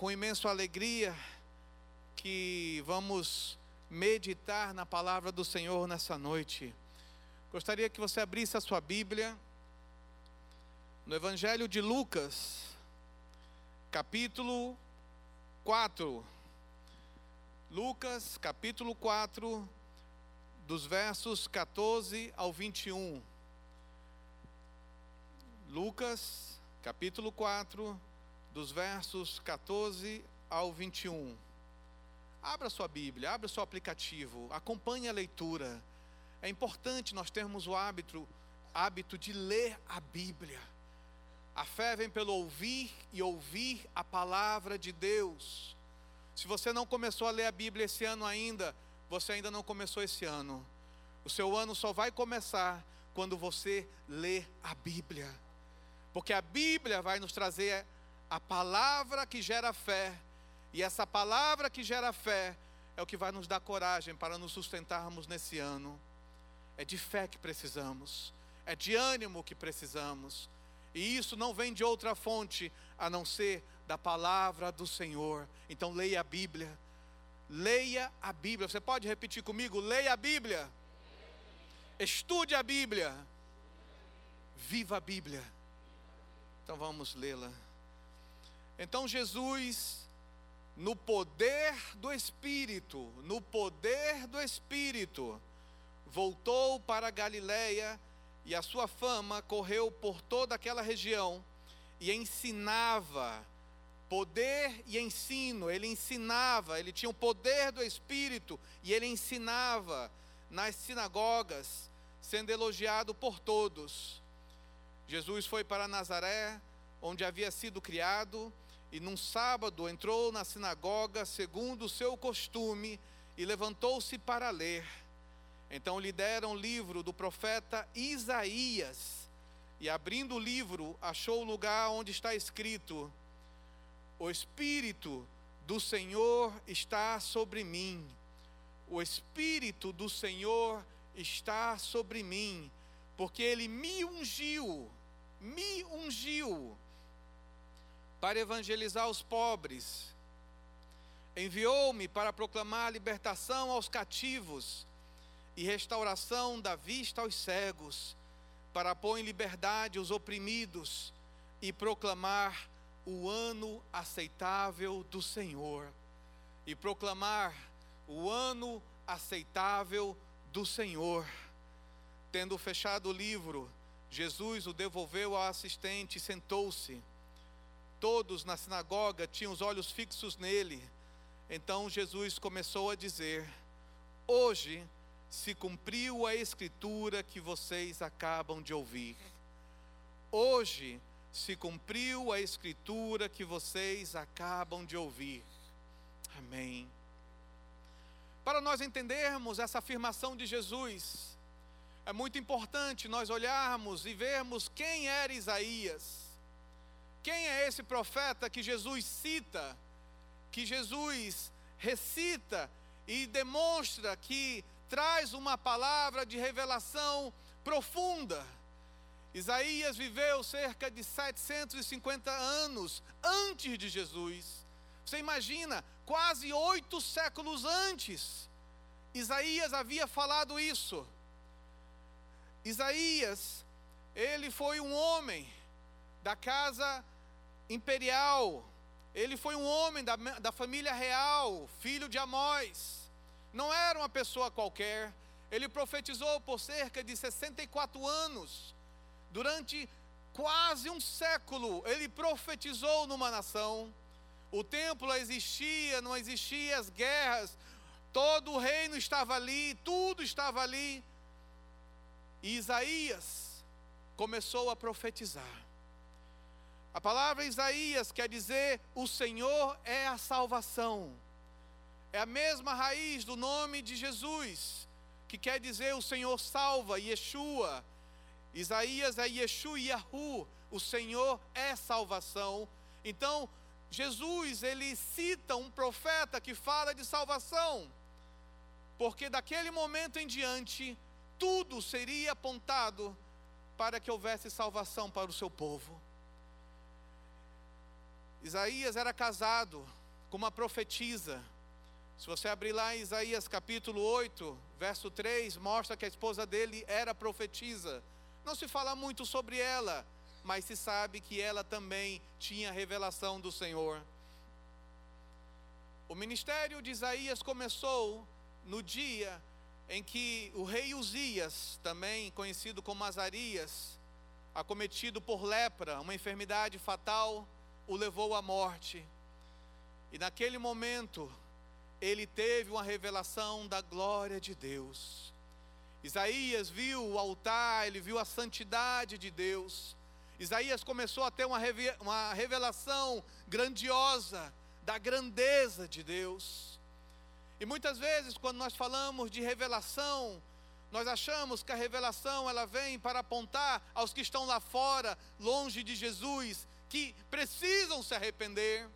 com imensa alegria que vamos meditar na palavra do Senhor nessa noite. Gostaria que você abrisse a sua Bíblia no Evangelho de Lucas, capítulo 4. Lucas, capítulo 4, dos versos 14 ao 21. Lucas, capítulo 4, dos versos 14 ao 21. Abra sua Bíblia, abra seu aplicativo, acompanhe a leitura. É importante nós termos o hábito, hábito de ler a Bíblia. A fé vem pelo ouvir e ouvir a palavra de Deus. Se você não começou a ler a Bíblia esse ano ainda, você ainda não começou esse ano. O seu ano só vai começar quando você ler a Bíblia. Porque a Bíblia vai nos trazer a palavra que gera fé. E essa palavra que gera fé é o que vai nos dar coragem para nos sustentarmos nesse ano. É de fé que precisamos, é de ânimo que precisamos. E isso não vem de outra fonte a não ser da palavra do Senhor. Então leia a Bíblia. Leia a Bíblia. Você pode repetir comigo? Leia a Bíblia. Estude a Bíblia. Viva a Bíblia. Então vamos lê-la. Então Jesus, no poder do Espírito, no poder do Espírito, voltou para Galiléia e a sua fama correu por toda aquela região e ensinava poder e ensino, ele ensinava, ele tinha o poder do Espírito e ele ensinava nas sinagogas, sendo elogiado por todos. Jesus foi para Nazaré, onde havia sido criado, e num sábado entrou na sinagoga, segundo o seu costume, e levantou-se para ler. Então lhe deram o livro do profeta Isaías, e abrindo o livro, achou o lugar onde está escrito: O Espírito do Senhor está sobre mim. O Espírito do Senhor está sobre mim, porque ele me ungiu me ungiu para evangelizar os pobres, enviou-me para proclamar libertação aos cativos e restauração da vista aos cegos, para pôr em liberdade os oprimidos e proclamar o ano aceitável do Senhor. E proclamar o ano aceitável do Senhor. Tendo fechado o livro, Jesus o devolveu ao assistente e sentou-se. Todos na sinagoga tinham os olhos fixos nele. Então Jesus começou a dizer: Hoje se cumpriu a escritura que vocês acabam de ouvir. Hoje se cumpriu a escritura que vocês acabam de ouvir. Amém. Para nós entendermos essa afirmação de Jesus, é muito importante nós olharmos e vermos quem era Isaías. Quem é esse profeta que Jesus cita, que Jesus recita e demonstra que traz uma palavra de revelação profunda. Isaías viveu cerca de 750 anos antes de Jesus. Você imagina, quase oito séculos antes, Isaías havia falado isso. Isaías, ele foi um homem da casa imperial, ele foi um homem da, da família real, filho de Amós, não era uma pessoa qualquer, ele profetizou por cerca de 64 anos, durante quase um século, ele profetizou numa nação, o templo existia, não existia as guerras, todo o reino estava ali, tudo estava ali, e Isaías começou a profetizar. A palavra Isaías quer dizer: o Senhor é a salvação. É a mesma raiz do nome de Jesus, que quer dizer o Senhor salva, Yeshua. Isaías é Yeshua Yahu, o Senhor é salvação. Então, Jesus, ele cita um profeta que fala de salvação, porque daquele momento em diante, tudo seria apontado para que houvesse salvação para o seu povo. Isaías era casado com uma profetisa. Se você abrir lá em Isaías capítulo 8, verso 3, mostra que a esposa dele era profetisa. Não se fala muito sobre ela, mas se sabe que ela também tinha revelação do Senhor. O ministério de Isaías começou no dia em que o rei Uzias, também conhecido como Azarias, acometido por lepra, uma enfermidade fatal, o levou à morte. E naquele momento, ele teve uma revelação da glória de Deus. Isaías viu o altar, ele viu a santidade de Deus. Isaías começou a ter uma, revelação grandiosa da grandeza de Deus. E muitas vezes, quando nós falamos de revelação, nós achamos que a revelação ela vem para apontar aos que estão lá fora, longe de Jesus, que precisam se arrepender.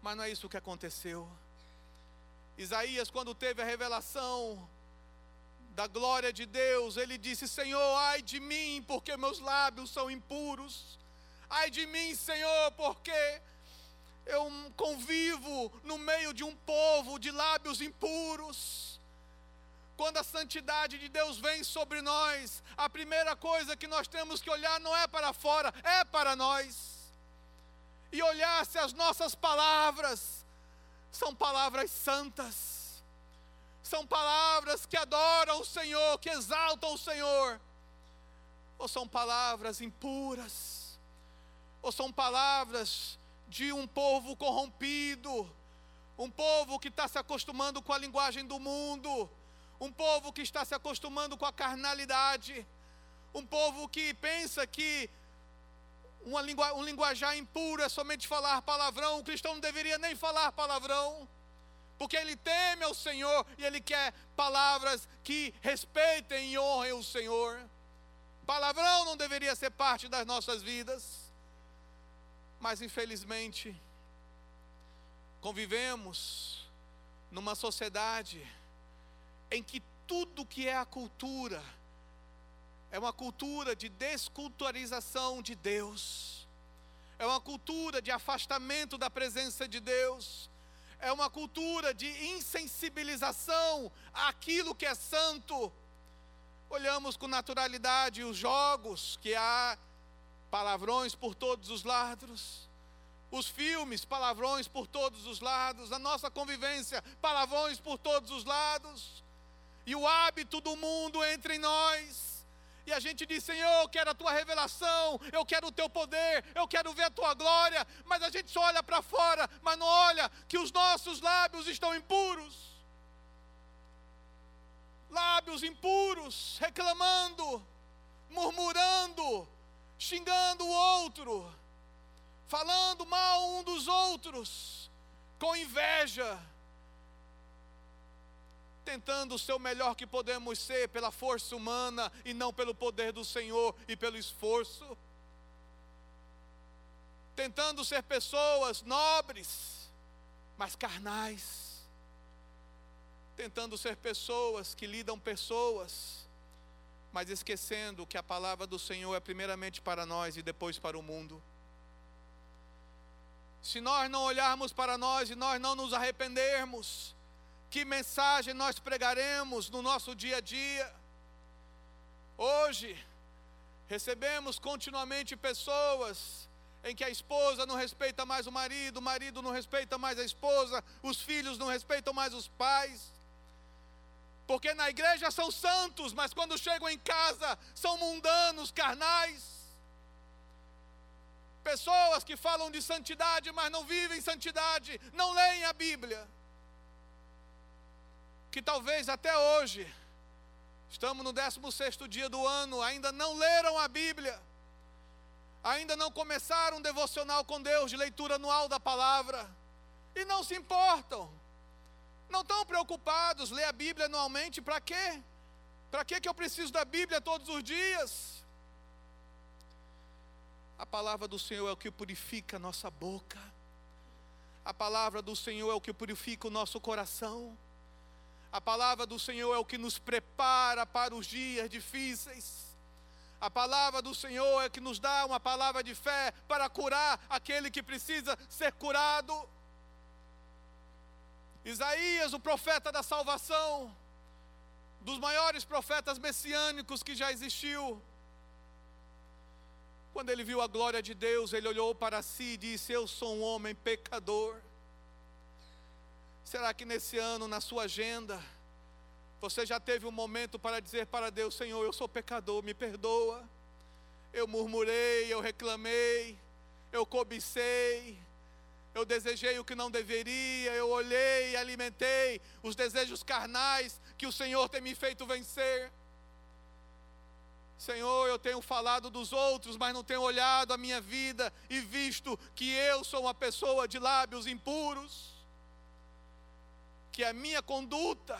Mas não é isso que aconteceu. Isaías, quando teve a revelação da glória de Deus, ele disse: Senhor, ai de mim, porque meus lábios são impuros. Ai de mim, Senhor, porque eu convivo no meio de um povo de lábios impuros. Quando a santidade de Deus vem sobre nós, a primeira coisa que nós temos que olhar não é para fora, é para nós. E olhar se as nossas palavras são palavras santas. São palavras que adoram o Senhor, que exaltam o Senhor, ou são palavras impuras, ou são palavras de um povo corrompido, um povo que está se acostumando com a linguagem do mundo, um povo que está se acostumando com a carnalidade, um povo que pensa que uma língua, um linguajar impuro é somente falar palavrão, o cristão não deveria nem falar palavrão porque ele teme ao Senhor e ele quer palavras que respeitem e honrem o Senhor. Palavrão não deveria ser parte das nossas vidas, mas infelizmente convivemos numa sociedade em que tudo que é a cultura é uma cultura de desculturalização de Deus, é uma cultura de afastamento da presença de Deus é uma cultura de insensibilização àquilo que é santo. Olhamos com naturalidade os jogos, que há palavrões por todos os lados, os filmes, palavrões por todos os lados, a nossa convivência, palavrões por todos os lados, e o hábito do mundo entre nós. E a gente diz: Senhor, eu quero a tua revelação, eu quero o teu poder, eu quero ver a tua glória, mas a gente só olha para fora, mas não olha que os nossos lábios estão impuros. Lábios impuros, reclamando, murmurando, xingando o outro, falando mal um dos outros, com inveja tentando ser o melhor que podemos ser pela força humana e não pelo poder do Senhor e pelo esforço. Tentando ser pessoas nobres, mas carnais. Tentando ser pessoas que lidam pessoas, mas esquecendo que a palavra do Senhor é primeiramente para nós e depois para o mundo. Se nós não olharmos para nós e nós não nos arrependermos, que mensagem nós pregaremos no nosso dia a dia. Hoje, recebemos continuamente pessoas em que a esposa não respeita mais o marido, o marido não respeita mais a esposa, os filhos não respeitam mais os pais. Porque na igreja são santos, mas quando chegam em casa são mundanos, carnais. Pessoas que falam de santidade, mas não vivem santidade, não leem a Bíblia que talvez até hoje, estamos no 16 dia do ano, ainda não leram a Bíblia, ainda não começaram um devocional com Deus de leitura anual da palavra, e não se importam, não estão preocupados, ler a Bíblia anualmente, para quê? Para que eu preciso da Bíblia todos os dias? A palavra do Senhor é o que purifica a nossa boca. A palavra do Senhor é o que purifica o nosso coração. A palavra do Senhor é o que nos prepara para os dias difíceis. A palavra do Senhor é que nos dá uma palavra de fé para curar aquele que precisa ser curado. Isaías, o profeta da salvação, dos maiores profetas messiânicos que já existiu, quando ele viu a glória de Deus, ele olhou para si e disse: Eu sou um homem pecador. Será que nesse ano, na sua agenda, você já teve um momento para dizer para Deus: Senhor, eu sou pecador, me perdoa. Eu murmurei, eu reclamei, eu cobicei, eu desejei o que não deveria, eu olhei e alimentei os desejos carnais que o Senhor tem me feito vencer. Senhor, eu tenho falado dos outros, mas não tenho olhado a minha vida e visto que eu sou uma pessoa de lábios impuros, que a minha conduta,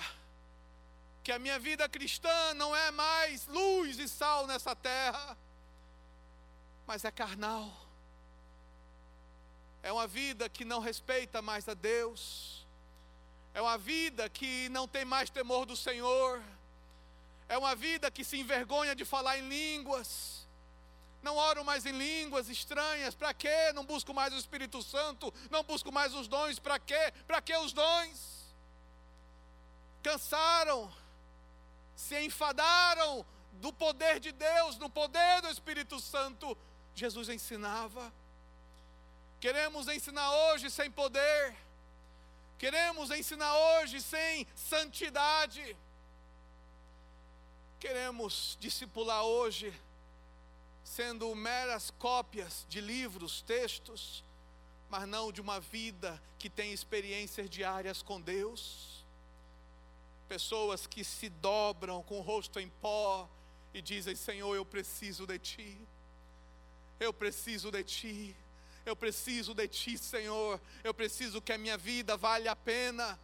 que a minha vida cristã não é mais luz e sal nessa terra, mas é carnal. É uma vida que não respeita mais a Deus, é uma vida que não tem mais temor do Senhor é uma vida que se envergonha de falar em línguas. Não oro mais em línguas estranhas. Para quê? Não busco mais o Espírito Santo. Não busco mais os dons. Para quê? Para que os dons? Cansaram. Se enfadaram do poder de Deus, no poder do Espírito Santo. Jesus ensinava. Queremos ensinar hoje sem poder. Queremos ensinar hoje sem santidade. Queremos discipular hoje, sendo meras cópias de livros, textos, mas não de uma vida que tem experiências diárias com Deus. Pessoas que se dobram com o rosto em pó e dizem: Senhor, eu preciso de Ti, eu preciso de Ti, eu preciso de Ti, Senhor, eu preciso que a minha vida valha a pena.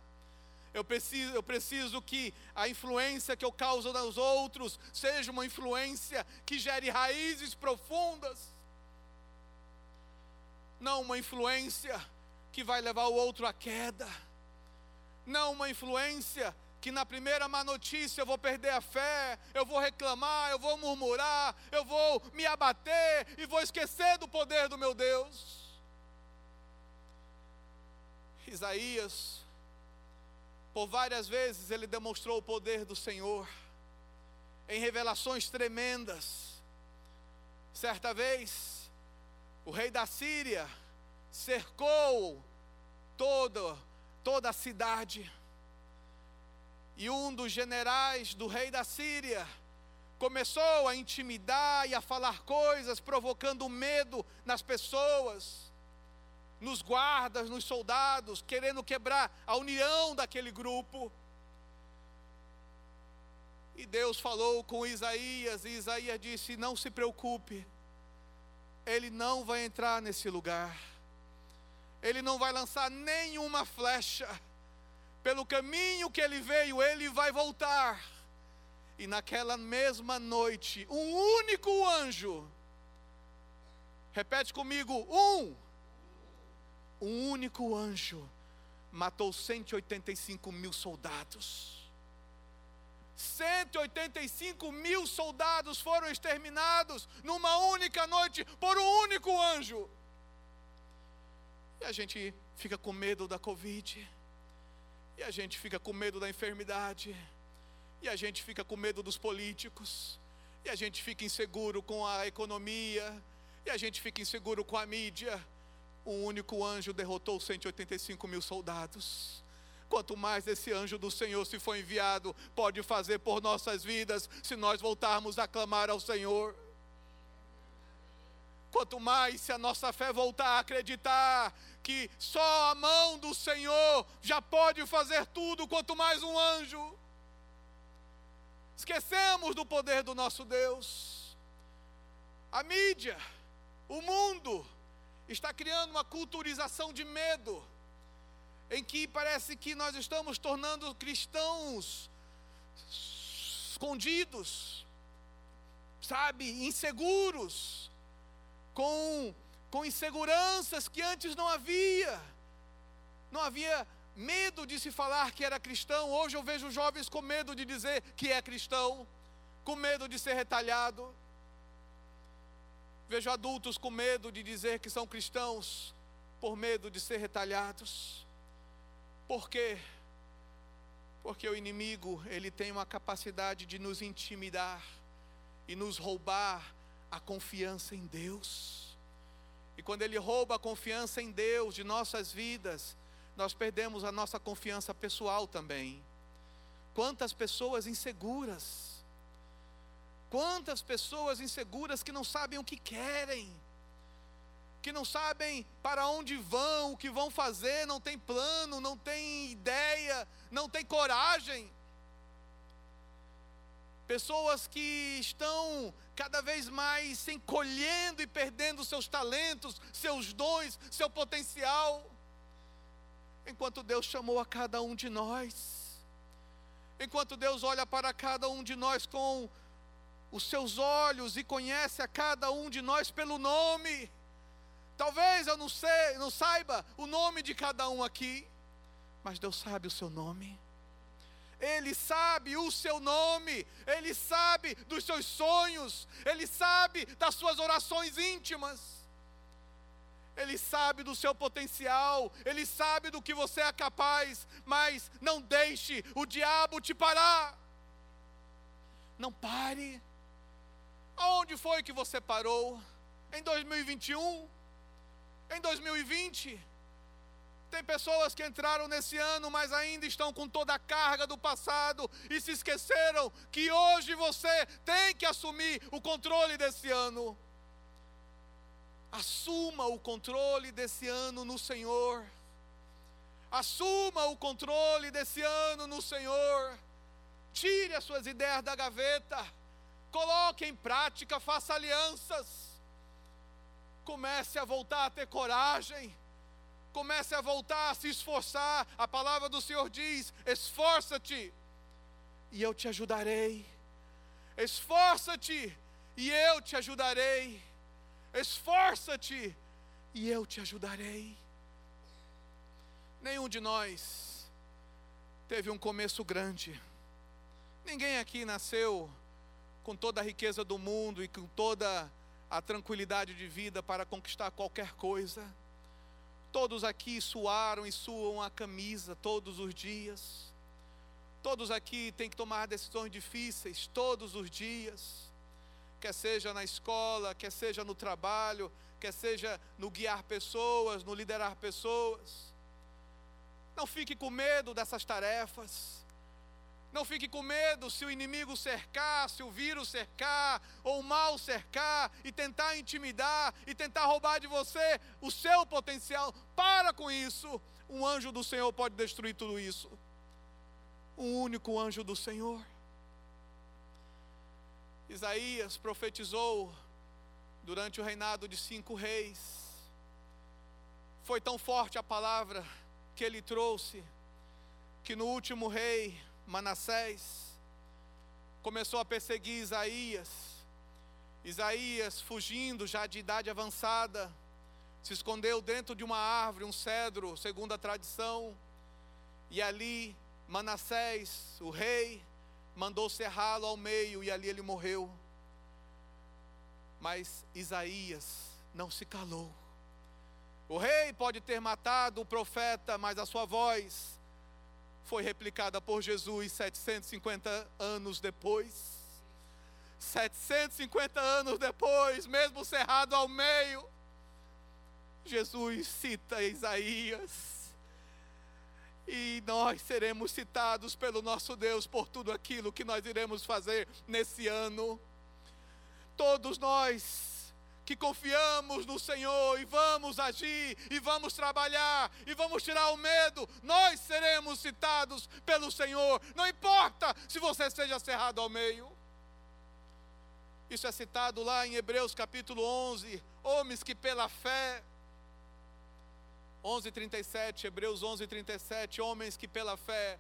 Eu preciso, eu preciso que a influência que eu causo nos outros seja uma influência que gere raízes profundas. Não uma influência que vai levar o outro à queda. Não uma influência que na primeira má notícia eu vou perder a fé, eu vou reclamar, eu vou murmurar, eu vou me abater e vou esquecer do poder do meu Deus. Isaías por várias vezes ele demonstrou o poder do Senhor em revelações tremendas. Certa vez, o rei da Síria cercou toda, toda a cidade. E um dos generais do rei da Síria começou a intimidar e a falar coisas, provocando medo nas pessoas nos guardas, nos soldados, querendo quebrar a união daquele grupo. E Deus falou com Isaías, e Isaías disse: Não se preocupe, ele não vai entrar nesse lugar, ele não vai lançar nenhuma flecha, pelo caminho que ele veio, ele vai voltar. E naquela mesma noite, um único anjo, repete comigo: um um único anjo matou 185 mil soldados. 185 mil soldados foram exterminados numa única noite por um único anjo. E a gente fica com medo da Covid, e a gente fica com medo da enfermidade, e a gente fica com medo dos políticos, e a gente fica inseguro com a economia, e a gente fica inseguro com a mídia, um único anjo derrotou 185 mil soldados. Quanto mais esse anjo do Senhor, se for enviado, pode fazer por nossas vidas, se nós voltarmos a clamar ao Senhor. Quanto mais se a nossa fé voltar a acreditar que só a mão do Senhor já pode fazer tudo, quanto mais um anjo. Esquecemos do poder do nosso Deus. A mídia, o mundo, está criando uma culturização de medo, em que parece que nós estamos tornando cristãos escondidos, sabe, inseguros, com, com inseguranças que antes não havia. Não havia medo de se falar que era cristão. Hoje eu vejo jovens com medo de dizer que é cristão, com medo de ser retalhado. Vejo adultos com medo de dizer que são cristãos, por medo de ser retalhados. Por quê? Porque o inimigo, ele tem uma capacidade de nos intimidar e nos roubar a confiança em Deus. E quando ele rouba a confiança em Deus de nossas vidas, nós perdemos a nossa confiança pessoal também. Quantas pessoas inseguras, Quantas pessoas inseguras que não sabem o que querem, que não sabem para onde vão, o que vão fazer, não tem plano, não tem ideia, não tem coragem. Pessoas que estão cada vez mais se encolhendo e perdendo seus talentos, seus dons, seu potencial. Enquanto Deus chamou a cada um de nós, enquanto Deus olha para cada um de nós com os seus olhos e conhece a cada um de nós pelo nome. Talvez eu não sei, não saiba o nome de cada um aqui, mas Deus sabe o seu nome. Ele sabe o seu nome, ele sabe dos seus sonhos, ele sabe das suas orações íntimas. Ele sabe do seu potencial, ele sabe do que você é capaz, mas não deixe o diabo te parar. Não pare. Aonde foi que você parou? Em 2021? Em 2020? Tem pessoas que entraram nesse ano, mas ainda estão com toda a carga do passado e se esqueceram que hoje você tem que assumir o controle desse ano. Assuma o controle desse ano no Senhor. Assuma o controle desse ano no Senhor. Tire as suas ideias da gaveta coloque em prática, faça alianças, comece a voltar a ter coragem, comece a voltar a se esforçar. A palavra do Senhor diz: esforça-te, e eu te ajudarei. Esforça-te, e eu te ajudarei. Esforça-te, e eu te ajudarei. Nenhum de nós teve um começo grande. Ninguém aqui nasceu com toda a riqueza do mundo e com toda a tranquilidade de vida para conquistar qualquer coisa. Todos aqui suaram e suam a camisa todos os dias. Todos aqui têm que tomar decisões difíceis todos os dias. Quer seja na escola, quer seja no trabalho, quer seja no guiar pessoas, no liderar pessoas. Não fique com medo dessas tarefas. Não fique com medo se o inimigo cercar, se o vírus cercar, ou o mal cercar e tentar intimidar e tentar roubar de você o seu potencial. Para com isso. Um anjo do Senhor pode destruir tudo isso. Um único anjo do Senhor. Isaías profetizou durante o reinado de cinco reis. Foi tão forte a palavra que ele trouxe que no último rei Manassés começou a perseguir Isaías. Isaías, fugindo já de idade avançada, se escondeu dentro de uma árvore, um cedro, segundo a tradição, e ali Manassés, o rei, mandou cerrá-lo ao meio e ali ele morreu. Mas Isaías não se calou. O rei pode ter matado o profeta, mas a sua voz foi replicada por Jesus 750 anos depois. 750 anos depois, mesmo cerrado ao meio, Jesus cita Isaías. E nós seremos citados pelo nosso Deus por tudo aquilo que nós iremos fazer nesse ano. Todos nós que confiamos no Senhor e vamos agir, e vamos trabalhar, e vamos tirar o medo, nós seremos citados pelo Senhor. Não importa se você seja cerrado ao meio. Isso é citado lá em Hebreus capítulo 11. Homens que pela fé. 11:37, Hebreus 11:37, homens que pela fé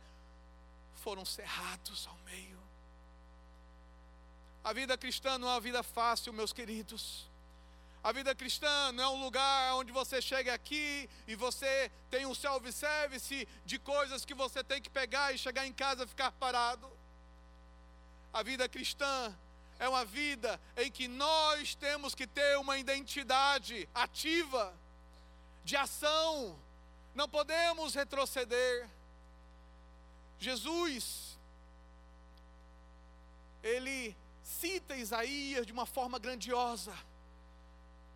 foram cerrados ao meio. A vida cristã não é uma vida fácil, meus queridos. A vida cristã não é um lugar onde você chega aqui e você tem um self-service de coisas que você tem que pegar e chegar em casa e ficar parado. A vida cristã é uma vida em que nós temos que ter uma identidade ativa, de ação, não podemos retroceder. Jesus, ele cita Isaías de uma forma grandiosa.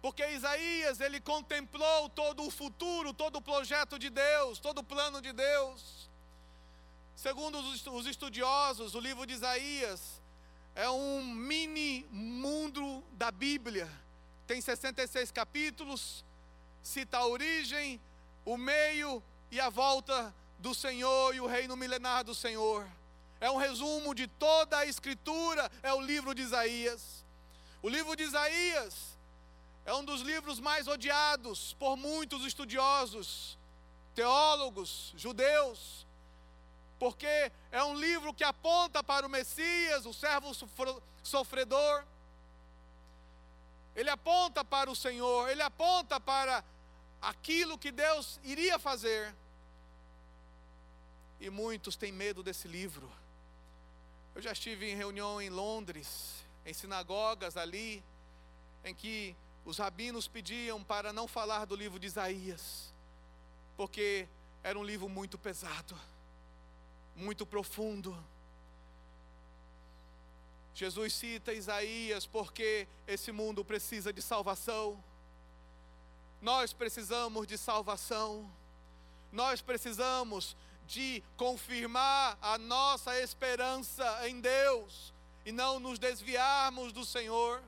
Porque Isaías, ele contemplou todo o futuro, todo o projeto de Deus, todo o plano de Deus. Segundo os estudiosos, o livro de Isaías é um mini mundo da Bíblia. Tem 66 capítulos, cita a origem, o meio e a volta do Senhor e o reino milenar do Senhor. É um resumo de toda a Escritura, é o livro de Isaías. O livro de Isaías é um dos livros mais odiados por muitos estudiosos, teólogos, judeus, porque é um livro que aponta para o Messias, o servo sofredor. Ele aponta para o Senhor, ele aponta para aquilo que Deus iria fazer. E muitos têm medo desse livro. Eu já estive em reunião em Londres, em sinagogas ali, em que os rabinos pediam para não falar do livro de Isaías, porque era um livro muito pesado, muito profundo. Jesus cita Isaías porque esse mundo precisa de salvação. Nós precisamos de salvação. Nós precisamos de confirmar a nossa esperança em Deus e não nos desviarmos do Senhor.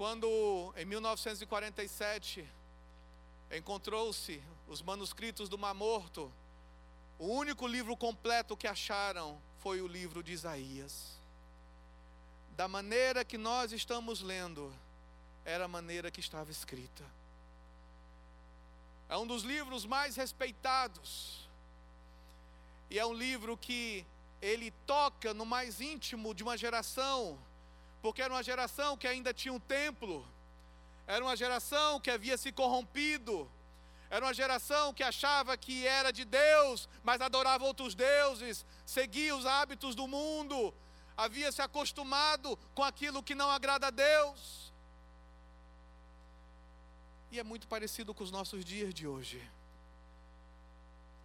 Quando em 1947 encontrou-se os manuscritos do Mar Morto, o único livro completo que acharam foi o livro de Isaías. Da maneira que nós estamos lendo, era a maneira que estava escrita. É um dos livros mais respeitados. E é um livro que ele toca no mais íntimo de uma geração, porque era uma geração que ainda tinha um templo, era uma geração que havia se corrompido, era uma geração que achava que era de Deus, mas adorava outros deuses, seguia os hábitos do mundo, havia se acostumado com aquilo que não agrada a Deus. E é muito parecido com os nossos dias de hoje.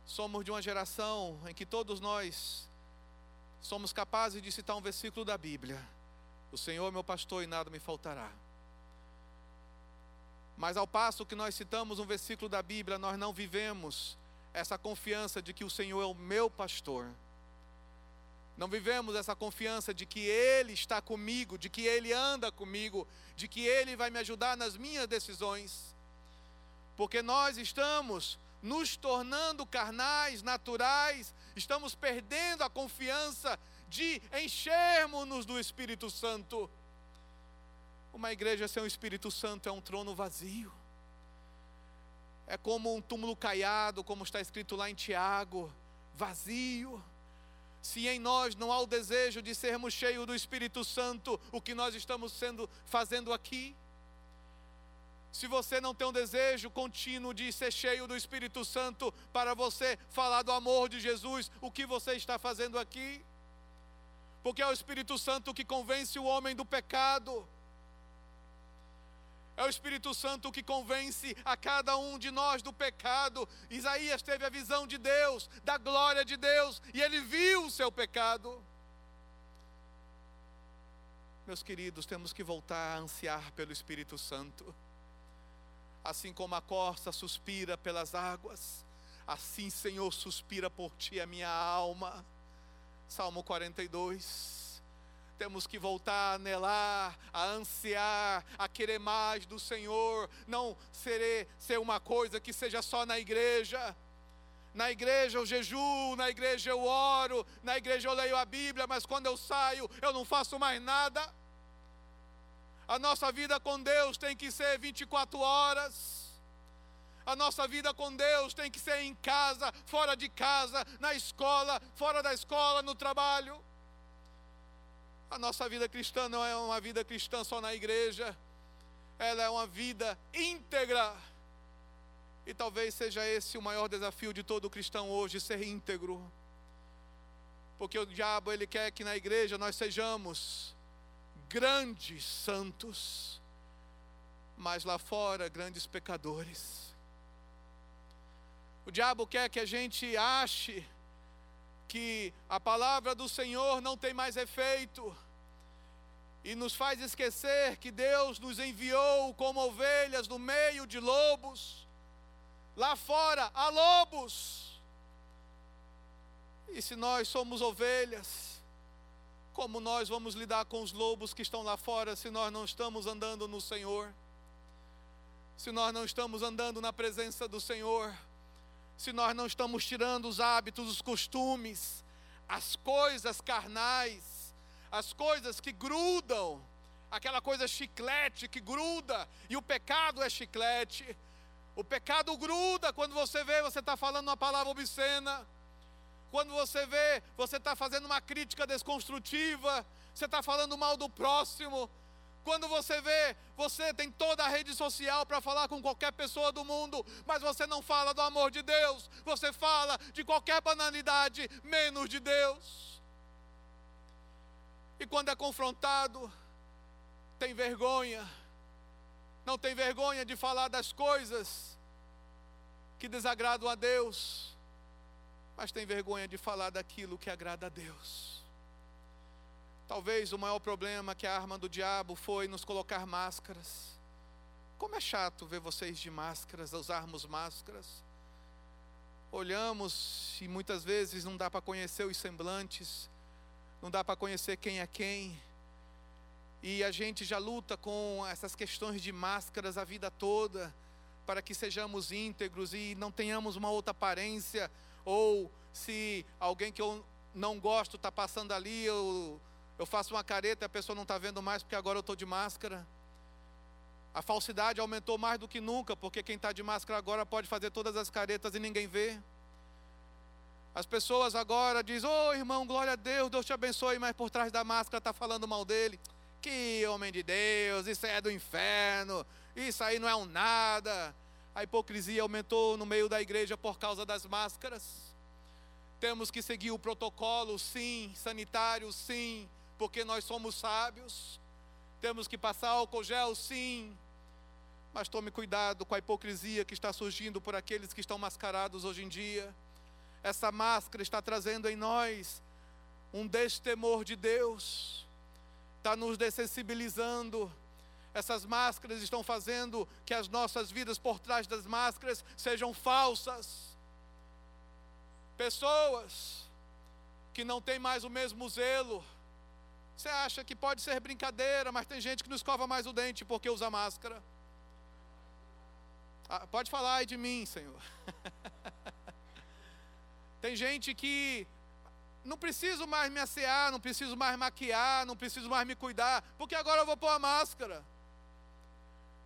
Somos de uma geração em que todos nós somos capazes de citar um versículo da Bíblia: O Senhor é meu pastor e nada me faltará. Mas ao passo que nós citamos um versículo da Bíblia, nós não vivemos essa confiança de que o Senhor é o meu pastor. Não vivemos essa confiança de que Ele está comigo, de que Ele anda comigo, de que Ele vai me ajudar nas minhas decisões porque nós estamos nos tornando carnais, naturais, estamos perdendo a confiança de enchermos-nos do Espírito Santo. Uma igreja sem o Espírito Santo é um trono vazio. É como um túmulo caiado, como está escrito lá em Tiago, vazio. Se em nós não há o desejo de sermos cheios do Espírito Santo, o que nós estamos sendo fazendo aqui? se você não tem um desejo contínuo de ser cheio do Espírito Santo para você falar do amor de Jesus, o que você está fazendo aqui? Porque é o Espírito Santo que convence o homem do pecado. É o Espírito Santo que convence a cada um de nós do pecado. Isaías teve a visão de Deus, da glória de Deus, e ele viu o seu pecado. Meus queridos, temos que voltar a ansiar pelo Espírito Santo assim como a corça suspira pelas águas, assim, Senhor, suspira por ti a minha alma. Salmo 42. Temos que voltar a anelar, a ansiar, a querer mais do Senhor, não ser, ser uma coisa que seja só na igreja. Na igreja eu jejuo, na igreja eu oro, na igreja eu leio a Bíblia, mas quando eu saio eu não faço mais nada. A nossa vida com Deus tem que ser 24 horas. A nossa vida com Deus tem que ser em casa, fora de casa, na escola, fora da escola, no trabalho. A nossa vida cristã não é uma vida cristã só na igreja, ela é uma vida íntegra. E talvez seja esse o maior desafio de todo cristão hoje, ser íntegro. Porque o diabo ele quer que na igreja nós sejamos grandes santos, mas lá fora grandes pecadores. O diabo quer que a gente ache que a palavra do Senhor não tem mais efeito e nos faz esquecer que Deus nos enviou como ovelhas no meio de lobos. Lá fora há lobos. E se nós somos ovelhas, como nós vamos lidar com os lobos que estão lá fora se nós não estamos andando no Senhor? Se nós não estamos andando na presença do Senhor? Se nós não estamos tirando os hábitos, os costumes, as coisas carnais, as coisas que grudam, aquela coisa chiclete que gruda, e o pecado é chiclete. O pecado gruda quando você vê, você está falando uma palavra obscena. Quando você vê, você está fazendo uma crítica desconstrutiva, você está falando mal do próximo. Quando você vê, você tem toda a rede social para falar com qualquer pessoa do mundo, mas você não fala do amor de Deus, você fala de qualquer banalidade, menos de Deus. E quando é confrontado, tem vergonha, não tem vergonha de falar das coisas que desagradam a Deus mas tem vergonha de falar daquilo que agrada a Deus. Talvez o maior problema que a arma do diabo foi nos colocar máscaras. Como é chato ver vocês de máscaras, usarmos máscaras. Olhamos e muitas vezes não dá para conhecer os semblantes, não dá para conhecer quem é quem. E a gente já luta com essas questões de máscaras a vida toda, para que sejamos íntegros e não tenhamos uma outra aparência ou se alguém que eu não gosto está passando ali, eu, eu faço uma careta e a pessoa não está vendo mais porque agora eu estou de máscara. A falsidade aumentou mais do que nunca, porque quem está de máscara agora pode fazer todas as caretas e ninguém vê. As pessoas agora dizem, ô oh, irmão, glória a Deus, Deus te abençoe, mas por trás da máscara está falando mal dele. Que homem de Deus, isso é do inferno, isso aí não é um nada. A hipocrisia aumentou no meio da igreja por causa das máscaras. Temos que seguir o protocolo, sim, sanitário, sim, porque nós somos sábios. Temos que passar álcool gel, sim. Mas tome cuidado com a hipocrisia que está surgindo por aqueles que estão mascarados hoje em dia. Essa máscara está trazendo em nós um destemor de Deus, está nos dessensibilizando essas máscaras estão fazendo que as nossas vidas por trás das máscaras sejam falsas. Pessoas que não têm mais o mesmo zelo. Você acha que pode ser brincadeira, mas tem gente que não escova mais o dente porque usa máscara. Ah, pode falar aí de mim, Senhor. tem gente que não preciso mais me assear, não preciso mais maquiar, não preciso mais me cuidar, porque agora eu vou pôr a máscara.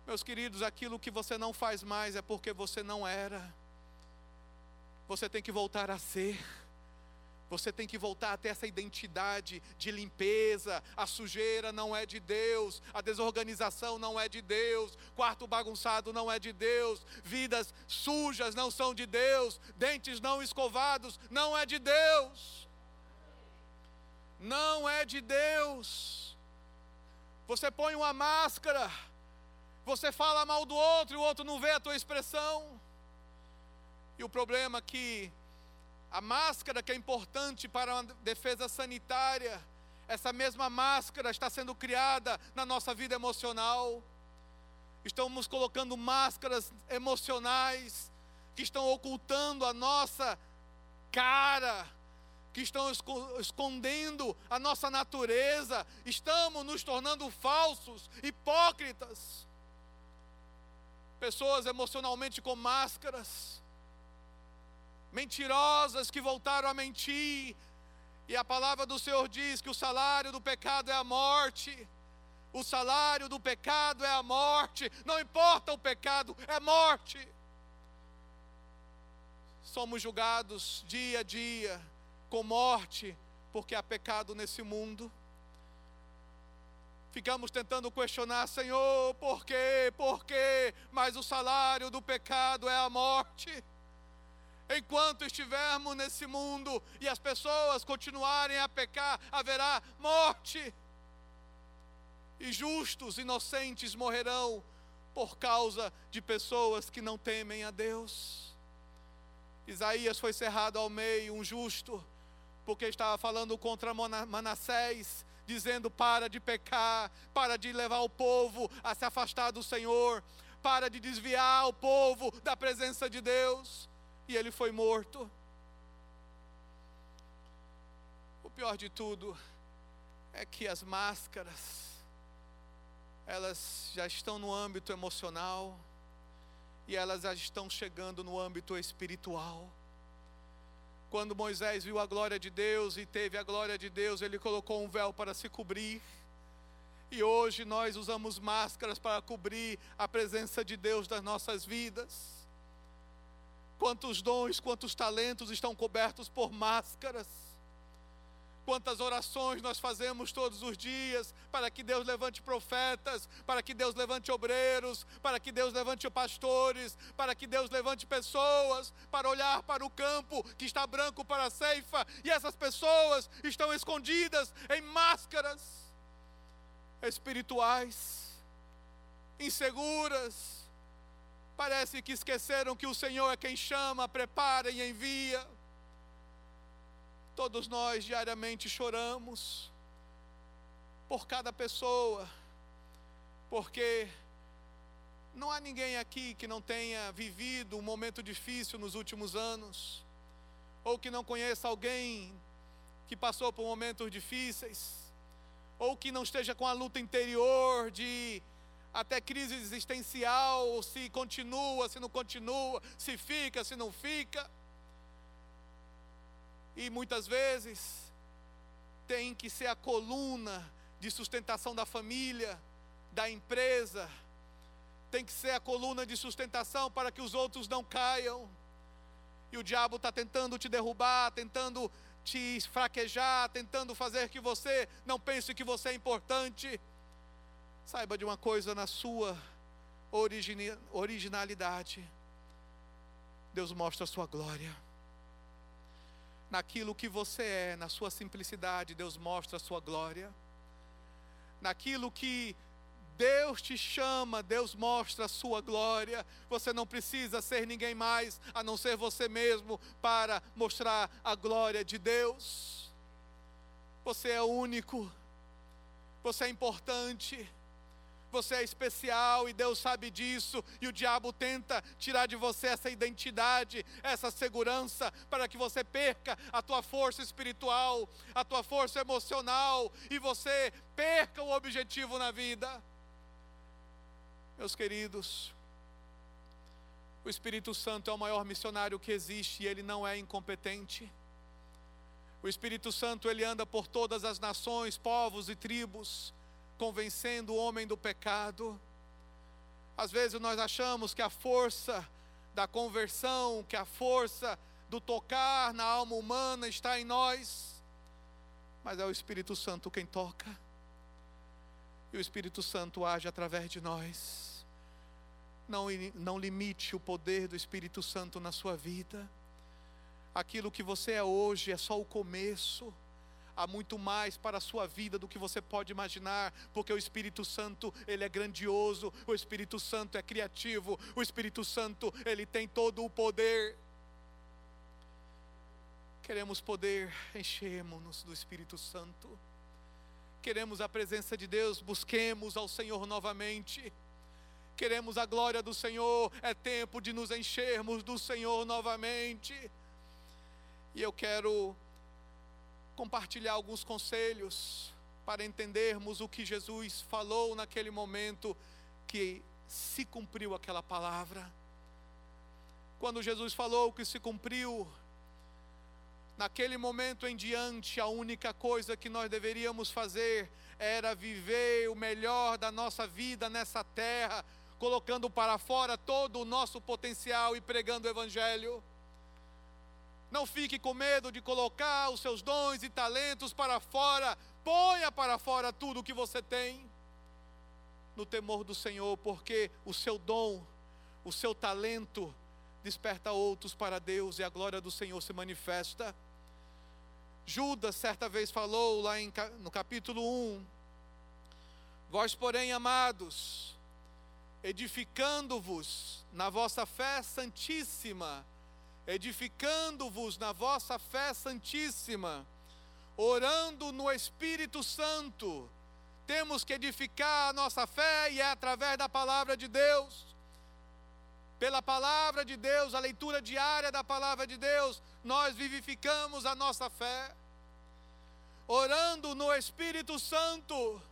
Meus queridos, aquilo que você não faz mais é porque você não era. Você tem que voltar a ser. Você tem que voltar a ter essa identidade de limpeza. A sujeira não é de Deus, a desorganização não é de Deus, quarto bagunçado não é de Deus, vidas sujas não são de Deus, dentes não escovados não é de Deus. Não é de Deus. Você põe uma máscara você fala mal do outro e o outro não vê a tua expressão. E o problema é que a máscara que é importante para uma defesa sanitária, essa mesma máscara está sendo criada na nossa vida emocional. Estamos colocando máscaras emocionais que estão ocultando a nossa cara, que estão escondendo a nossa natureza. Estamos nos tornando falsos, hipócritas pessoas emocionalmente com máscaras, mentirosas que voltaram a mentir, e a palavra do Senhor diz que o salário do pecado é a morte. O salário do pecado é a morte, não importa o pecado, é morte. Somos julgados dia a dia com morte, porque há pecado nesse mundo. Ficamos tentando questionar, Senhor, por quê? Por quê? Mas o salário do pecado é a morte. Enquanto estivermos nesse mundo e as pessoas continuarem a pecar, haverá morte. E justos, inocentes morrerão por causa de pessoas que não temem a Deus. Isaías foi cerrado ao meio, um justo, porque estava falando contra Manassés, dizendo: para de pecar, para de levar o povo a se afastar do Senhor, para de desviar o povo da presença de Deus. E ele foi morto. O pior de tudo é que as máscaras, elas já estão no âmbito emocional e elas já estão chegando no âmbito espiritual. Quando Moisés viu a glória de Deus e teve a glória de Deus, ele colocou um véu para se cobrir. E hoje nós usamos máscaras para cobrir a presença de Deus das nossas vidas. Quantos dons, quantos talentos estão cobertos por máscaras quantas orações nós fazemos todos os dias para que Deus levante profetas, para que Deus levante obreiros, para que Deus levante pastores, para que Deus levante pessoas para olhar para o campo que está branco para a ceifa, e essas pessoas estão escondidas em máscaras espirituais, inseguras. Parece que esqueceram que o Senhor é quem chama, prepara e envia. Todos nós diariamente choramos por cada pessoa, porque não há ninguém aqui que não tenha vivido um momento difícil nos últimos anos, ou que não conheça alguém que passou por momentos difíceis, ou que não esteja com a luta interior de até crise existencial, se continua, se não continua, se fica, se não fica e muitas vezes tem que ser a coluna de sustentação da família, da empresa, tem que ser a coluna de sustentação para que os outros não caiam. E o diabo está tentando te derrubar, tentando te fraquejar, tentando fazer que você não pense que você é importante. Saiba de uma coisa na sua originalidade. Deus mostra a sua glória naquilo que você é, na sua simplicidade, Deus mostra a sua glória. Naquilo que Deus te chama, Deus mostra a sua glória. Você não precisa ser ninguém mais a não ser você mesmo para mostrar a glória de Deus. Você é único, você é importante você é especial e Deus sabe disso, e o diabo tenta tirar de você essa identidade, essa segurança, para que você perca a tua força espiritual, a tua força emocional, e você perca o objetivo na vida. Meus queridos, o Espírito Santo é o maior missionário que existe e ele não é incompetente. O Espírito Santo ele anda por todas as nações, povos e tribos convencendo o homem do pecado. Às vezes nós achamos que a força da conversão, que a força do tocar na alma humana está em nós, mas é o Espírito Santo quem toca. E o Espírito Santo age através de nós. Não, não limite o poder do Espírito Santo na sua vida. Aquilo que você é hoje é só o começo há muito mais para a sua vida do que você pode imaginar, porque o Espírito Santo, ele é grandioso, o Espírito Santo é criativo, o Espírito Santo, ele tem todo o poder. Queremos poder, enchemos-nos do Espírito Santo. Queremos a presença de Deus, busquemos ao Senhor novamente. Queremos a glória do Senhor, é tempo de nos enchermos do Senhor novamente. E eu quero compartilhar alguns conselhos para entendermos o que Jesus falou naquele momento que se cumpriu aquela palavra. Quando Jesus falou que se cumpriu, naquele momento em diante, a única coisa que nós deveríamos fazer era viver o melhor da nossa vida nessa terra, colocando para fora todo o nosso potencial e pregando o Evangelho. Não fique com medo de colocar os seus dons e talentos para fora. Ponha para fora tudo o que você tem. No temor do Senhor, porque o seu dom, o seu talento desperta outros para Deus e a glória do Senhor se manifesta. Judas certa vez falou lá em, no capítulo 1: Vós, porém, amados, edificando-vos na vossa fé santíssima, edificando-vos na vossa fé santíssima, orando no Espírito Santo, temos que edificar a nossa fé e é através da palavra de Deus. Pela palavra de Deus, a leitura diária da palavra de Deus, nós vivificamos a nossa fé. Orando no Espírito Santo,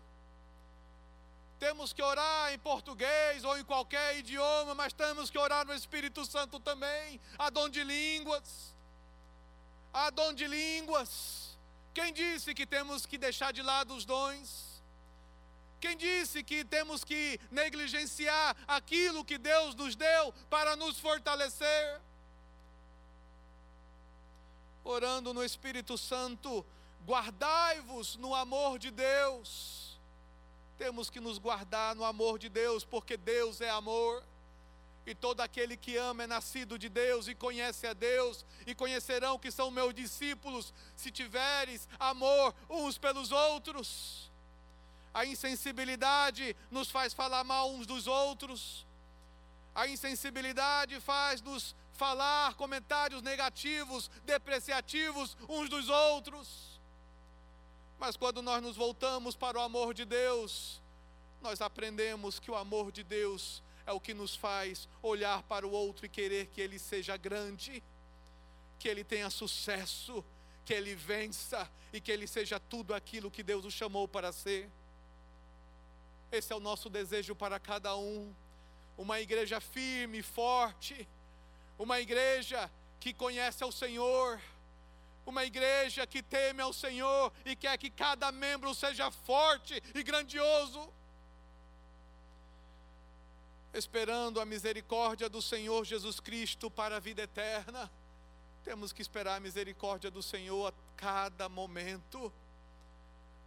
temos que orar em português ou em qualquer idioma, mas temos que orar no Espírito Santo também, a dom de línguas. A dom de línguas. Quem disse que temos que deixar de lado os dons? Quem disse que temos que negligenciar aquilo que Deus nos deu para nos fortalecer? Orando no Espírito Santo, guardai-vos no amor de Deus temos que nos guardar no amor de Deus, porque Deus é amor. E todo aquele que ama é nascido de Deus e conhece a Deus, e conhecerão que são meus discípulos, se tiveres amor uns pelos outros. A insensibilidade nos faz falar mal uns dos outros, a insensibilidade faz-nos falar comentários negativos, depreciativos uns dos outros. Mas quando nós nos voltamos para o amor de Deus, nós aprendemos que o amor de Deus é o que nos faz olhar para o outro e querer que ele seja grande, que ele tenha sucesso, que ele vença e que ele seja tudo aquilo que Deus o chamou para ser. Esse é o nosso desejo para cada um. Uma igreja firme, forte, uma igreja que conhece ao Senhor uma igreja que teme ao Senhor e quer que cada membro seja forte e grandioso. Esperando a misericórdia do Senhor Jesus Cristo para a vida eterna, temos que esperar a misericórdia do Senhor a cada momento.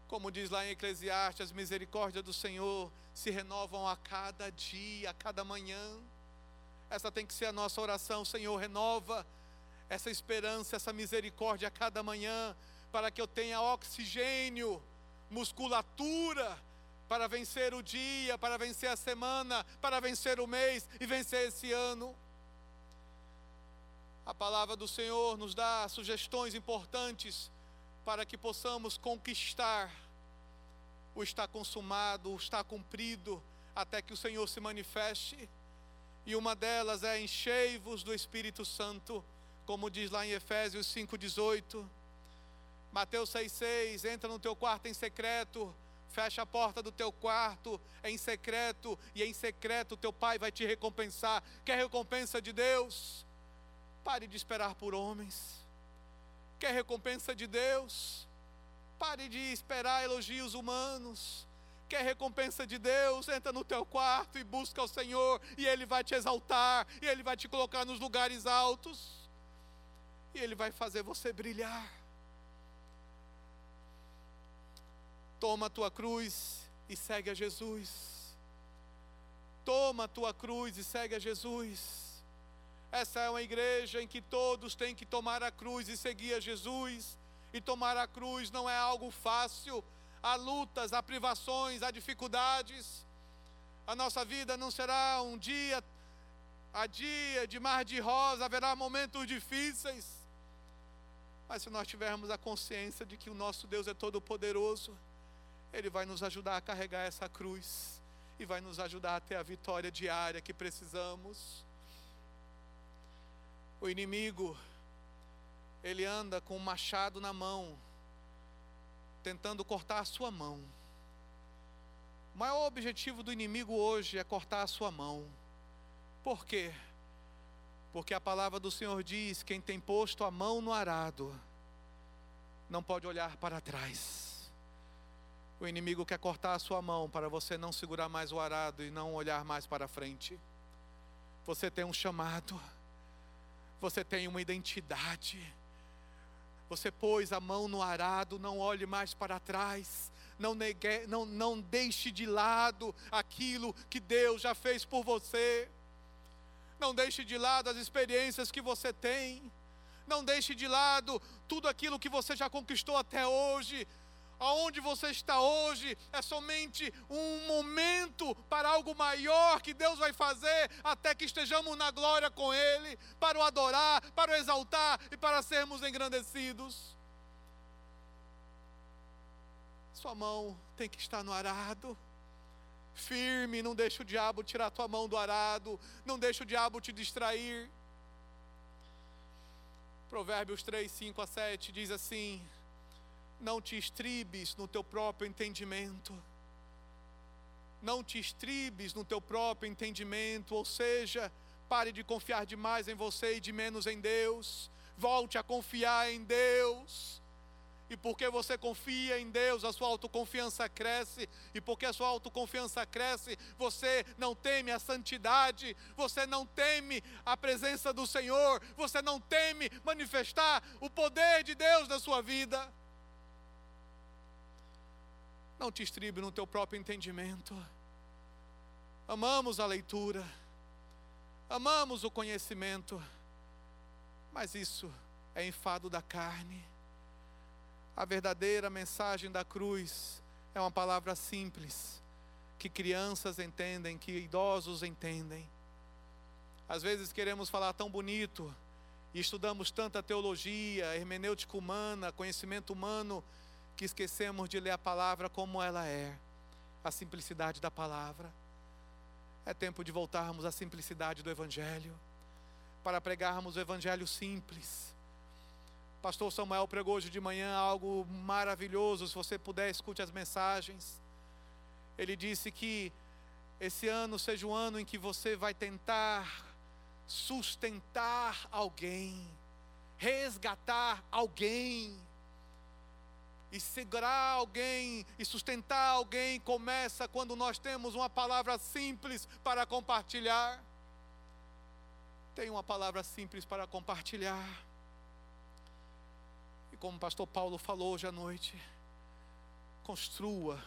Como diz lá em Eclesiastes, as misericórdias do Senhor se renovam a cada dia, a cada manhã. Essa tem que ser a nossa oração, Senhor, renova essa esperança, essa misericórdia a cada manhã, para que eu tenha oxigênio, musculatura, para vencer o dia, para vencer a semana, para vencer o mês e vencer esse ano. A palavra do Senhor nos dá sugestões importantes para que possamos conquistar o está consumado, o está cumprido, até que o Senhor se manifeste. E uma delas é enchei-vos do Espírito Santo como diz lá em Efésios 5,18. Mateus 6,6: entra no teu quarto em secreto, fecha a porta do teu quarto em secreto, e em secreto teu pai vai te recompensar. Quer recompensa de Deus? Pare de esperar por homens. Quer recompensa de Deus? Pare de esperar elogios humanos. Quer recompensa de Deus? Entra no teu quarto e busca o Senhor, e Ele vai te exaltar, e Ele vai te colocar nos lugares altos e Ele vai fazer você brilhar. Toma a tua cruz e segue a Jesus. Toma a tua cruz e segue a Jesus. Essa é uma igreja em que todos têm que tomar a cruz e seguir a Jesus. E tomar a cruz não é algo fácil. Há lutas, há privações, há dificuldades. A nossa vida não será um dia a dia de mar de rosa, haverá momentos difíceis. Mas se nós tivermos a consciência de que o nosso Deus é todo poderoso, ele vai nos ajudar a carregar essa cruz e vai nos ajudar a ter a vitória diária que precisamos. O inimigo, ele anda com um machado na mão, tentando cortar a sua mão. O maior objetivo do inimigo hoje é cortar a sua mão. Por quê? Porque a palavra do Senhor diz: quem tem posto a mão no arado, não pode olhar para trás. O inimigo quer cortar a sua mão para você não segurar mais o arado e não olhar mais para frente. Você tem um chamado, você tem uma identidade. Você pôs a mão no arado, não olhe mais para trás. Não, negue, não, não deixe de lado aquilo que Deus já fez por você. Não deixe de lado as experiências que você tem. Não deixe de lado tudo aquilo que você já conquistou até hoje. Aonde você está hoje é somente um momento para algo maior que Deus vai fazer até que estejamos na glória com Ele, para o adorar, para o exaltar e para sermos engrandecidos. Sua mão tem que estar no arado firme, não deixe o diabo tirar tua mão do arado, não deixe o diabo te distrair. Provérbios 3, 5 a 7 diz assim: Não te estribes no teu próprio entendimento, não te estribes no teu próprio entendimento, ou seja, pare de confiar demais em você e de menos em Deus, volte a confiar em Deus e porque você confia em Deus, a sua autoconfiança cresce. E porque a sua autoconfiança cresce, você não teme a santidade, você não teme a presença do Senhor, você não teme manifestar o poder de Deus na sua vida. Não te estribe no teu próprio entendimento. Amamos a leitura, amamos o conhecimento, mas isso é enfado da carne a verdadeira mensagem da cruz é uma palavra simples, que crianças entendem, que idosos entendem. Às vezes queremos falar tão bonito e estudamos tanta teologia, hermenêutica humana, conhecimento humano, que esquecemos de ler a palavra como ela é a simplicidade da palavra. É tempo de voltarmos à simplicidade do Evangelho, para pregarmos o Evangelho simples Pastor Samuel pregou hoje de manhã algo maravilhoso. Se você puder, escute as mensagens. Ele disse que esse ano seja o ano em que você vai tentar sustentar alguém, resgatar alguém. E segurar alguém e sustentar alguém começa quando nós temos uma palavra simples para compartilhar. Tem uma palavra simples para compartilhar como o pastor Paulo falou hoje à noite, construa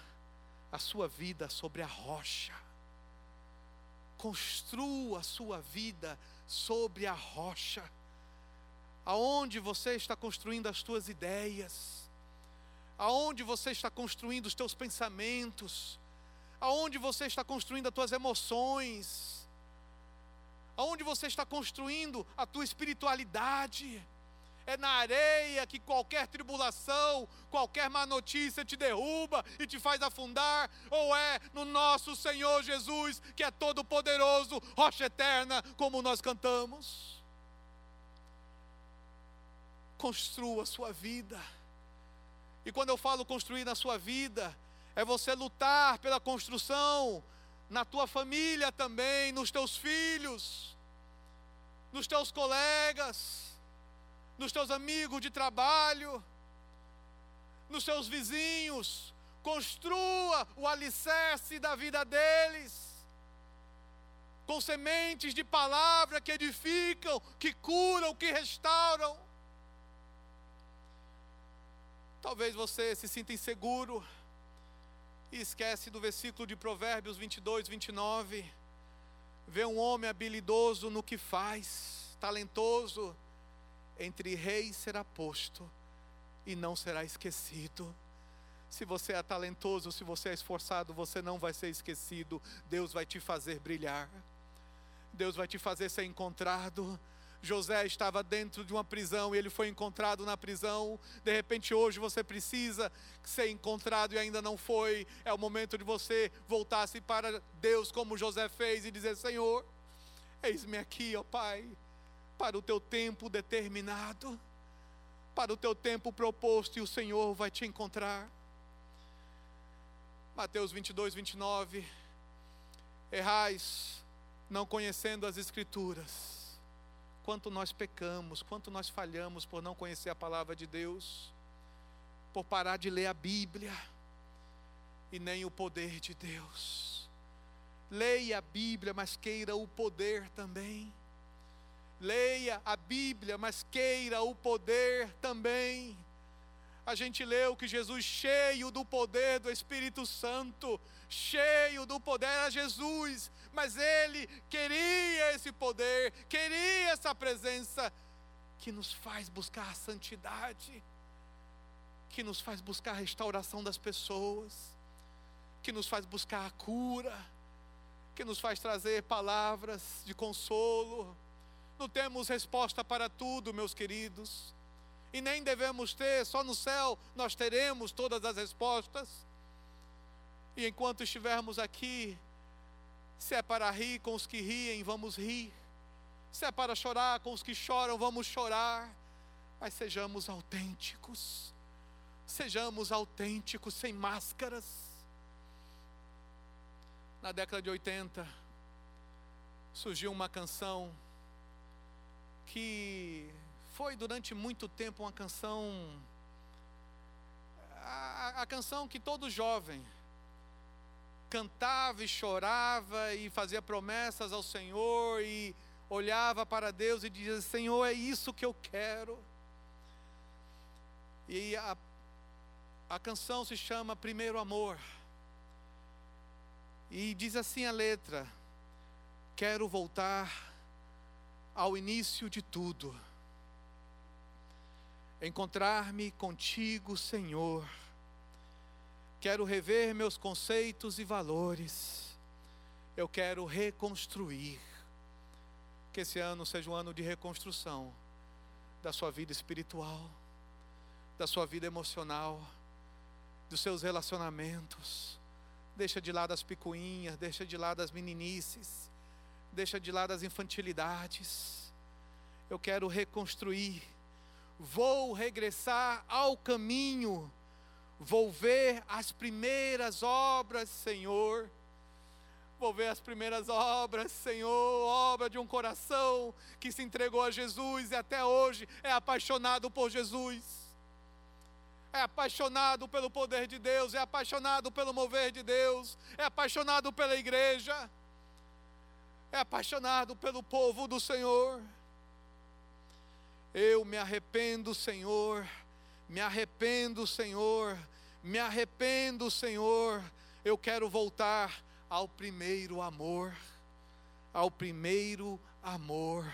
a sua vida sobre a rocha. Construa a sua vida sobre a rocha. Aonde você está construindo as tuas ideias? Aonde você está construindo os teus pensamentos? Aonde você está construindo as tuas emoções? Aonde você está construindo a tua espiritualidade? É na areia que qualquer tribulação, qualquer má notícia te derruba e te faz afundar, ou é no nosso Senhor Jesus, que é todo poderoso, rocha eterna, como nós cantamos? Construa a sua vida. E quando eu falo construir na sua vida, é você lutar pela construção na tua família também, nos teus filhos, nos teus colegas nos teus amigos de trabalho, nos seus vizinhos. Construa o alicerce da vida deles com sementes de palavra que edificam, que curam, que restauram. Talvez você se sinta inseguro e esquece do versículo de Provérbios 22, 29. Vê um homem habilidoso no que faz, talentoso, entre reis será posto e não será esquecido. Se você é talentoso, se você é esforçado, você não vai ser esquecido. Deus vai te fazer brilhar. Deus vai te fazer ser encontrado. José estava dentro de uma prisão e ele foi encontrado na prisão. De repente, hoje você precisa ser encontrado e ainda não foi. É o momento de você voltar-se para Deus, como José fez, e dizer: Senhor, eis-me aqui, ó Pai para o teu tempo determinado, para o teu tempo proposto, e o Senhor vai te encontrar. Mateus 22, 29. Errais, não conhecendo as Escrituras. Quanto nós pecamos, quanto nós falhamos por não conhecer a palavra de Deus, por parar de ler a Bíblia e nem o poder de Deus. Leia a Bíblia, mas queira o poder também. Leia a Bíblia, mas queira o poder também. a gente leu que Jesus, cheio do poder do Espírito Santo, cheio do poder, era Jesus, mas ele queria esse poder, queria essa presença que nos faz buscar a santidade, que nos faz buscar a restauração das pessoas, que nos faz buscar a cura, que nos faz trazer palavras de consolo. Não temos resposta para tudo, meus queridos, e nem devemos ter, só no céu nós teremos todas as respostas. E enquanto estivermos aqui, se é para rir com os que riem, vamos rir. Se é para chorar com os que choram, vamos chorar. Mas sejamos autênticos. Sejamos autênticos, sem máscaras. Na década de 80, surgiu uma canção que foi durante muito tempo uma canção. A, a canção que todo jovem cantava e chorava e fazia promessas ao Senhor e olhava para Deus e dizia: Senhor, é isso que eu quero. E a, a canção se chama Primeiro Amor. E diz assim a letra: Quero voltar ao início de tudo, encontrar-me contigo, Senhor Quero rever meus conceitos e valores. Eu quero reconstruir. Que esse ano seja um ano de reconstrução da sua vida espiritual, da sua vida emocional, dos seus relacionamentos. Deixa de lado as picuinhas, deixa de lado as meninices, deixa de lado as infantilidades. Eu quero reconstruir. Vou regressar ao caminho Vou ver as primeiras obras, Senhor. Vou ver as primeiras obras, Senhor, obra de um coração que se entregou a Jesus e até hoje é apaixonado por Jesus. É apaixonado pelo poder de Deus, é apaixonado pelo mover de Deus, é apaixonado pela igreja, é apaixonado pelo povo do Senhor. Eu me arrependo, Senhor, me arrependo, Senhor, me arrependo, Senhor, eu quero voltar ao primeiro amor, ao primeiro amor,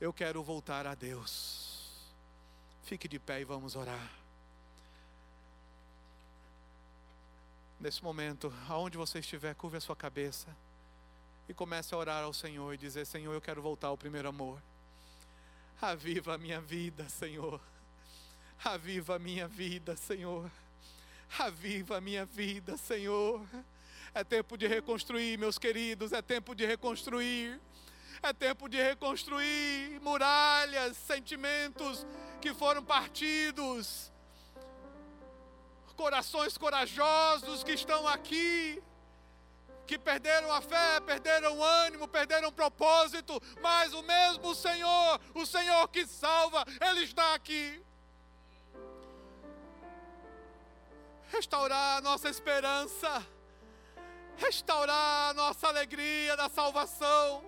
eu quero voltar a Deus. Fique de pé e vamos orar. Nesse momento, aonde você estiver, curva a sua cabeça e comece a orar ao Senhor e dizer: Senhor, eu quero voltar ao primeiro amor. Aviva a minha vida, Senhor. Aviva a minha vida, Senhor. Aviva a minha vida, Senhor. É tempo de reconstruir, meus queridos, é tempo de reconstruir. É tempo de reconstruir muralhas, sentimentos que foram partidos. Corações corajosos que estão aqui, que perderam a fé, perderam o ânimo, perderam o propósito, mas o mesmo Senhor, o Senhor que salva, Ele está aqui. restaurar a nossa esperança, restaurar a nossa alegria da salvação.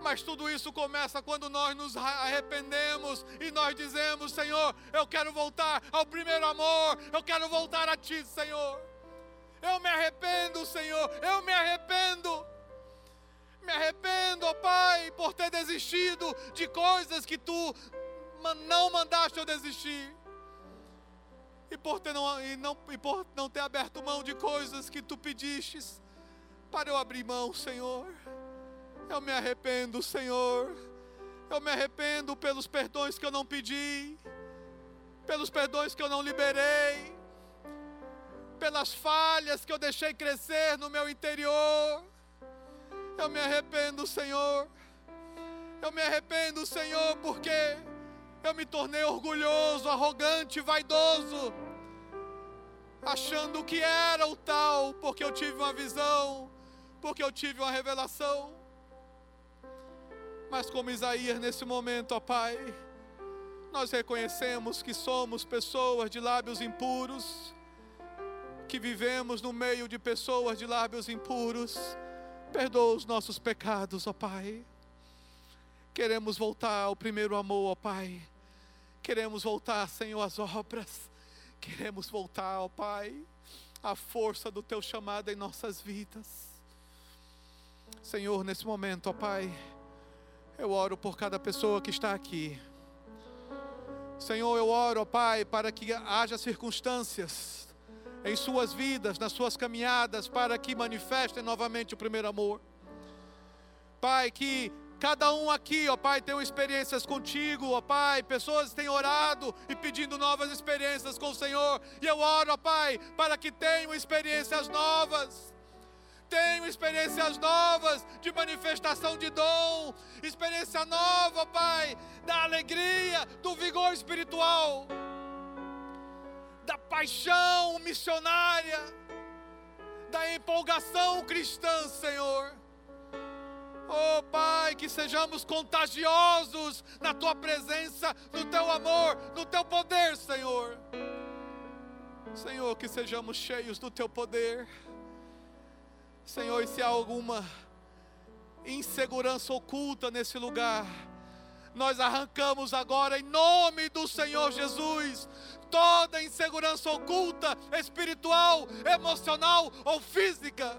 Mas tudo isso começa quando nós nos arrependemos e nós dizemos: Senhor, eu quero voltar ao primeiro amor, eu quero voltar a Ti, Senhor. Eu me arrependo, Senhor, eu me arrependo. Me arrependo, ó Pai, por ter desistido de coisas que Tu não mandaste eu desistir e por, ter não, e, não, e por não ter aberto mão de coisas que tu pedistes, para eu abrir mão, Senhor. Eu me arrependo, Senhor. Eu me arrependo pelos perdões que eu não pedi, pelos perdões que eu não liberei, pelas falhas que eu deixei crescer no meu interior. Eu me arrependo, Senhor. Eu me arrependo, Senhor, porque eu me tornei orgulhoso, arrogante, vaidoso, achando que era o tal, porque eu tive uma visão, porque eu tive uma revelação. Mas como Isaías nesse momento, ó Pai, nós reconhecemos que somos pessoas de lábios impuros, que vivemos no meio de pessoas de lábios impuros. Perdoa os nossos pecados, ó Pai. Queremos voltar ao primeiro amor, ó Pai Queremos voltar, Senhor, às obras. Queremos voltar, ó Pai, à força do Teu chamado em nossas vidas. Senhor, nesse momento, ó Pai, eu oro por cada pessoa que está aqui. Senhor, eu oro, ó Pai, para que haja circunstâncias em suas vidas, nas suas caminhadas, para que manifestem novamente o primeiro amor. Pai, que cada um aqui, ó Pai, tenha experiências contigo, ó Pai. Pessoas têm orado e pedindo novas experiências com o Senhor. E eu oro, ó Pai, para que tenham experiências novas tenho experiências novas de manifestação de dom, experiência nova, Pai, da alegria, do vigor espiritual, da paixão missionária, da empolgação cristã, Senhor. Oh Pai, que sejamos contagiosos na Tua presença, no Teu amor, no Teu poder, Senhor. Senhor, que sejamos cheios do Teu poder. Senhor, e se há alguma insegurança oculta nesse lugar, nós arrancamos agora em nome do Senhor Jesus toda insegurança oculta, espiritual, emocional ou física.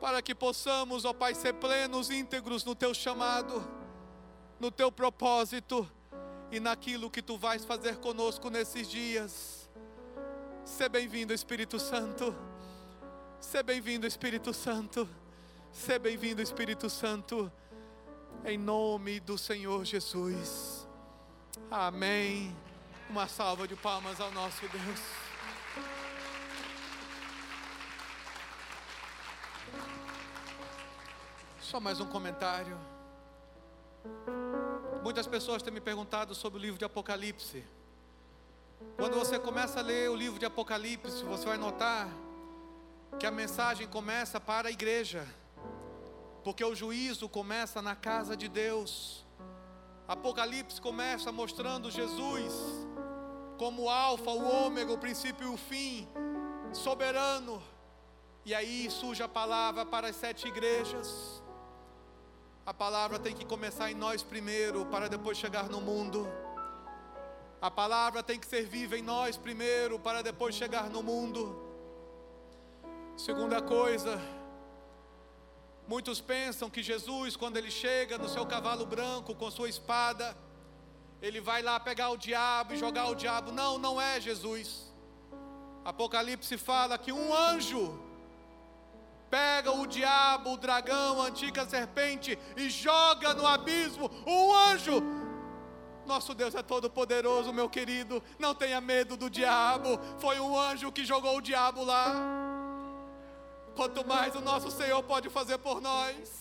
Para que possamos, ó Pai, ser plenos, íntegros no teu chamado, no teu propósito e naquilo que tu vais fazer conosco nesses dias. Seja bem-vindo, Espírito Santo. Seja bem-vindo, Espírito Santo. Seja bem-vindo, Espírito Santo. Em nome do Senhor Jesus. Amém. Uma salva de palmas ao nosso Deus. Só mais um comentário. Muitas pessoas têm me perguntado sobre o livro de Apocalipse. Quando você começa a ler o livro de Apocalipse, você vai notar que a mensagem começa para a igreja, porque o juízo começa na casa de Deus. Apocalipse começa mostrando Jesus como o Alfa, o Ômega, o princípio e o fim, soberano. E aí surge a palavra para as sete igrejas. A palavra tem que começar em nós primeiro, para depois chegar no mundo. A palavra tem que ser viva em nós primeiro, para depois chegar no mundo. Segunda coisa, muitos pensam que Jesus, quando ele chega no seu cavalo branco com sua espada, ele vai lá pegar o diabo e jogar o diabo. Não, não é Jesus. Apocalipse fala que um anjo pega o diabo, o dragão, a antiga serpente e joga no abismo. Um anjo. Nosso Deus é todo poderoso, meu querido. Não tenha medo do diabo. Foi um anjo que jogou o diabo lá quanto mais o nosso Senhor pode fazer por nós.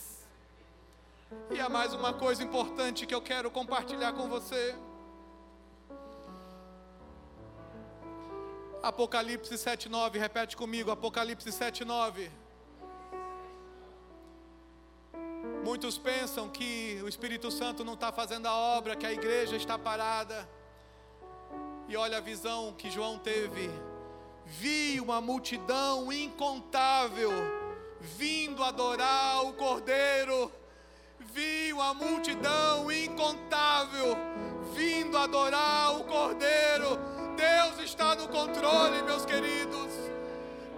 E há mais uma coisa importante que eu quero compartilhar com você. Apocalipse 7,9, repete comigo, Apocalipse 7,9. Muitos pensam que o Espírito Santo não está fazendo a obra, que a igreja está parada. E olha a visão que João teve vi uma multidão incontável vindo adorar o Cordeiro. Vi uma multidão incontável vindo adorar o Cordeiro. Deus está no controle, meus queridos.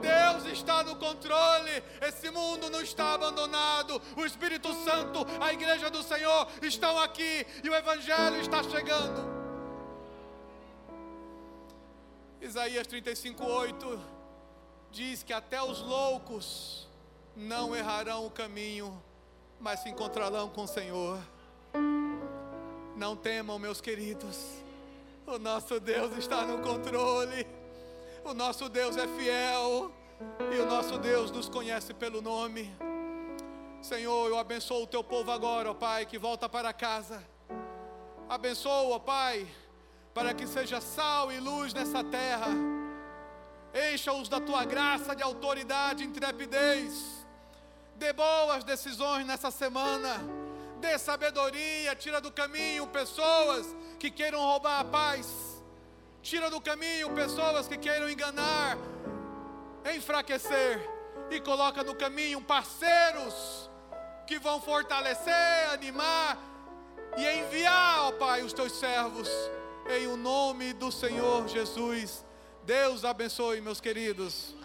Deus está no controle. Esse mundo não está abandonado. O Espírito Santo, a igreja do Senhor estão aqui e o Evangelho está chegando. Isaías 35, 8 diz que até os loucos não errarão o caminho, mas se encontrarão com o Senhor. Não temam, meus queridos, o nosso Deus está no controle, o nosso Deus é fiel e o nosso Deus nos conhece pelo nome. Senhor, eu abençoo o teu povo agora, ó Pai, que volta para casa. Abençoa, ó Pai para que seja sal e luz nessa terra. Encha-os da tua graça de autoridade e intrepidez. Dê boas decisões nessa semana. Dê sabedoria, tira do caminho pessoas que queiram roubar a paz. Tira do caminho pessoas que queiram enganar, enfraquecer e coloca no caminho parceiros que vão fortalecer, animar e enviar, ó Pai, os teus servos, em o nome do Senhor Jesus. Deus abençoe, meus queridos.